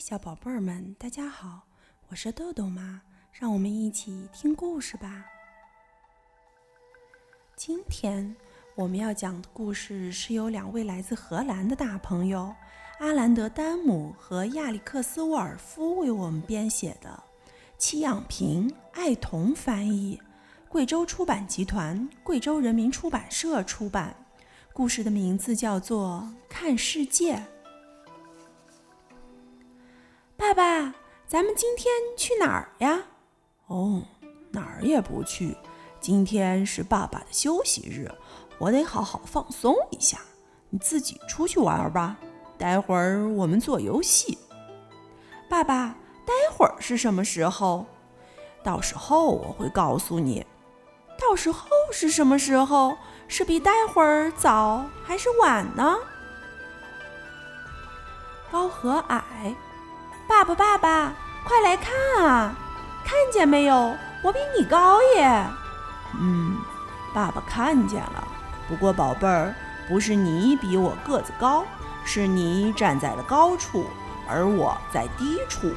小宝贝儿们，大家好，我是豆豆妈，让我们一起听故事吧。今天我们要讲的故事是由两位来自荷兰的大朋友阿兰德·丹姆和亚历克斯·沃尔夫为我们编写的，戚养平、爱童翻译，贵州出版集团、贵州人民出版社出版。故事的名字叫做《看世界》。爸爸，咱们今天去哪儿呀？哦，哪儿也不去。今天是爸爸的休息日，我得好好放松一下。你自己出去玩吧。待会儿我们做游戏。爸爸，待会儿是什么时候？到时候我会告诉你。到时候是什么时候？是比待会儿早还是晚呢？高和矮。爸爸，爸爸，快来看啊！看见没有？我比你高耶！嗯，爸爸看见了。不过，宝贝儿，不是你比我个子高，是你站在了高处，而我在低处。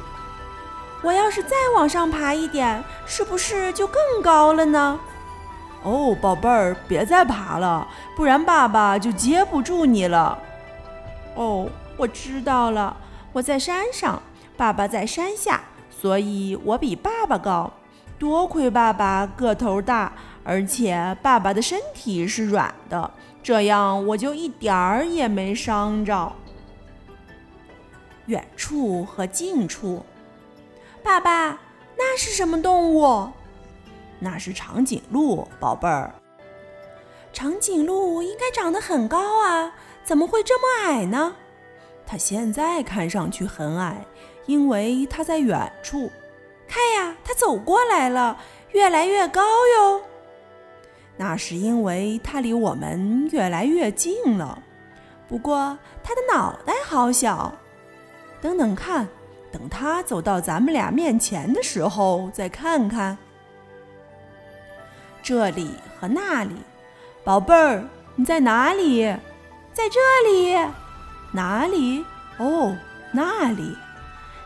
我要是再往上爬一点，是不是就更高了呢？哦，宝贝儿，别再爬了，不然爸爸就接不住你了。哦，我知道了，我在山上。爸爸在山下，所以我比爸爸高。多亏爸爸个头大，而且爸爸的身体是软的，这样我就一点儿也没伤着。远处和近处，爸爸，那是什么动物？那是长颈鹿，宝贝儿。长颈鹿应该长得很高啊，怎么会这么矮呢？它现在看上去很矮。因为它在远处，看呀，它走过来了，越来越高哟。那是因为它离我们越来越近了。不过它的脑袋好小。等等看，等它走到咱们俩面前的时候，再看看这里和那里。宝贝儿，你在哪里？在这里。哪里？哦，那里。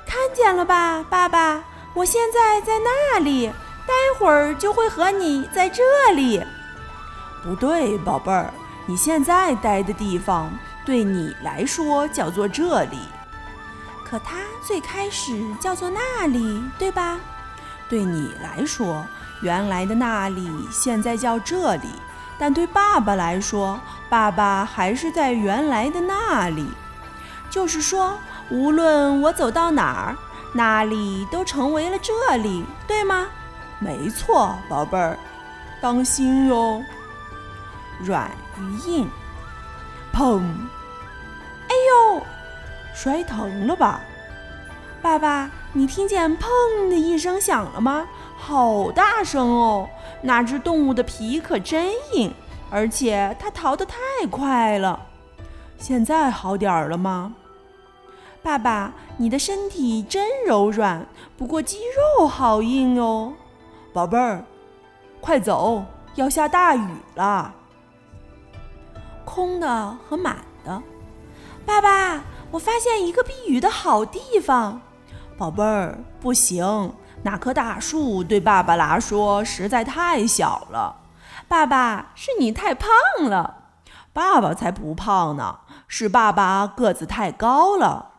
看见了吧，爸爸，我现在在那里，待会儿就会和你在这里。不对，宝贝儿，你现在待的地方对你来说叫做这里，可它最开始叫做那里，对吧？对你来说，原来的那里现在叫这里，但对爸爸来说，爸爸还是在原来的那里。就是说。无论我走到哪儿，那里都成为了这里，对吗？没错，宝贝儿，当心哟。软与硬，砰！哎呦，摔疼了吧？爸爸，你听见“砰”的一声响了吗？好大声哦！那只动物的皮可真硬，而且它逃得太快了。现在好点儿了吗？爸爸，你的身体真柔软，不过肌肉好硬哦。宝贝儿，快走，要下大雨了。空的和满的。爸爸，我发现一个避雨的好地方。宝贝儿，不行，那棵大树对爸爸来说实在太小了。爸爸，是你太胖了。爸爸才不胖呢，是爸爸个子太高了。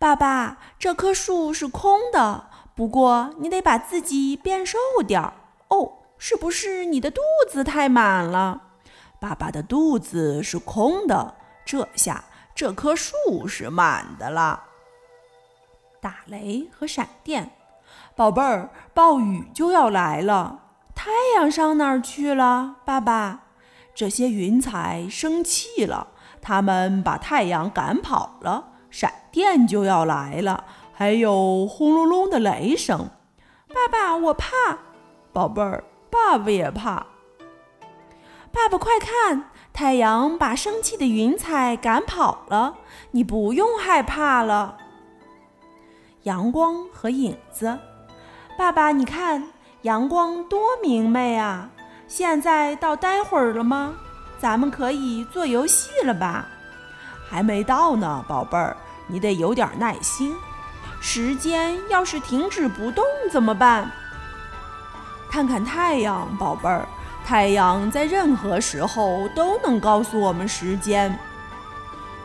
爸爸，这棵树是空的，不过你得把自己变瘦点儿哦。是不是你的肚子太满了？爸爸的肚子是空的，这下这棵树是满的了。打雷和闪电，宝贝儿，暴雨就要来了。太阳上哪儿去了？爸爸，这些云彩生气了，它们把太阳赶跑了。闪电就要来了，还有轰隆隆的雷声。爸爸，我怕。宝贝儿，爸爸也怕。爸爸，快看，太阳把生气的云彩赶跑了，你不用害怕了。阳光和影子，爸爸，你看，阳光多明媚啊！现在到待会儿了吗？咱们可以做游戏了吧？还没到呢，宝贝儿，你得有点耐心。时间要是停止不动怎么办？看看太阳，宝贝儿，太阳在任何时候都能告诉我们时间。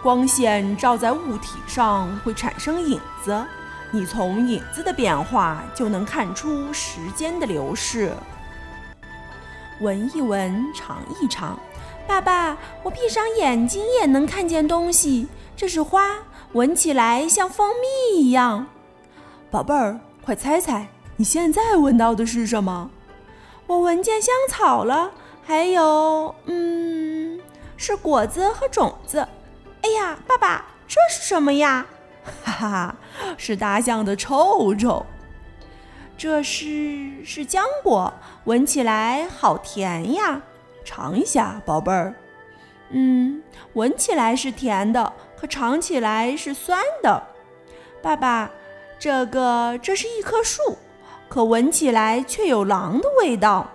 光线照在物体上会产生影子，你从影子的变化就能看出时间的流逝。闻一闻，尝一尝，爸爸，我闭上眼睛也能看见东西。这是花，闻起来像蜂蜜一样。宝贝儿，快猜猜，你现在闻到的是什么？我闻见香草了，还有，嗯，是果子和种子。哎呀，爸爸，这是什么呀？哈哈，是大象的臭臭。这是是浆果，闻起来好甜呀！尝一下，宝贝儿。嗯，闻起来是甜的，可尝起来是酸的。爸爸，这个这是一棵树，可闻起来却有狼的味道。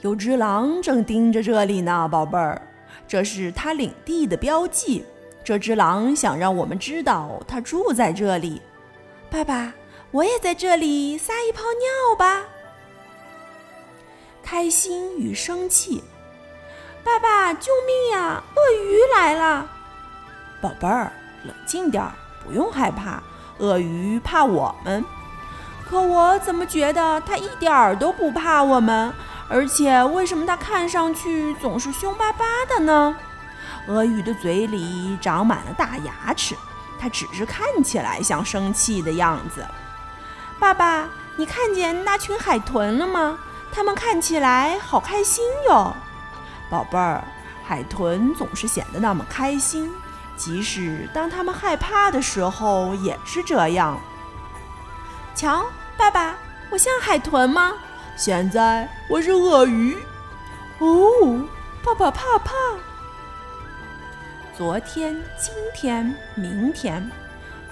有只狼正盯着这里呢，宝贝儿。这是它领地的标记。这只狼想让我们知道它住在这里。爸爸，我也在这里撒一泡尿吧。开心与生气。爸爸，救命呀！鳄鱼来了。宝贝儿，冷静点儿，不用害怕。鳄鱼怕我们，可我怎么觉得它一点儿都不怕我们？而且，为什么它看上去总是凶巴巴的呢？鳄鱼的嘴里长满了大牙齿，它只是看起来像生气的样子。爸爸，你看见那群海豚了吗？它们看起来好开心哟。宝贝儿，海豚总是显得那么开心，即使当它们害怕的时候也是这样。瞧，爸爸，我像海豚吗？现在我是鳄鱼，哦，爸爸怕怕。昨天、今天、明天，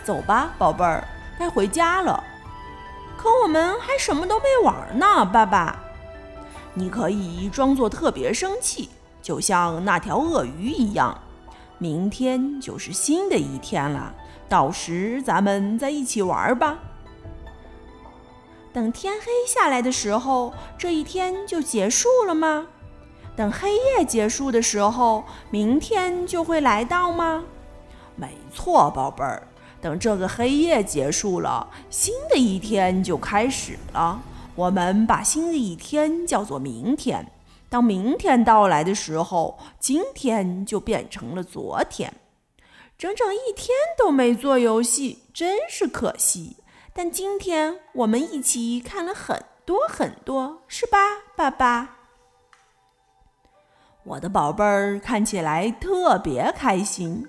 走吧，宝贝儿，该回家了。可我们还什么都没玩呢，爸爸。你可以装作特别生气，就像那条鳄鱼一样。明天就是新的一天了，到时咱们再一起玩吧。等天黑下来的时候，这一天就结束了吗？等黑夜结束的时候，明天就会来到吗？没错，宝贝儿。等这个黑夜结束了，新的一天就开始了。我们把新的一天叫做明天。当明天到来的时候，今天就变成了昨天。整整一天都没做游戏，真是可惜。但今天我们一起看了很多很多，是吧，爸爸？我的宝贝儿看起来特别开心，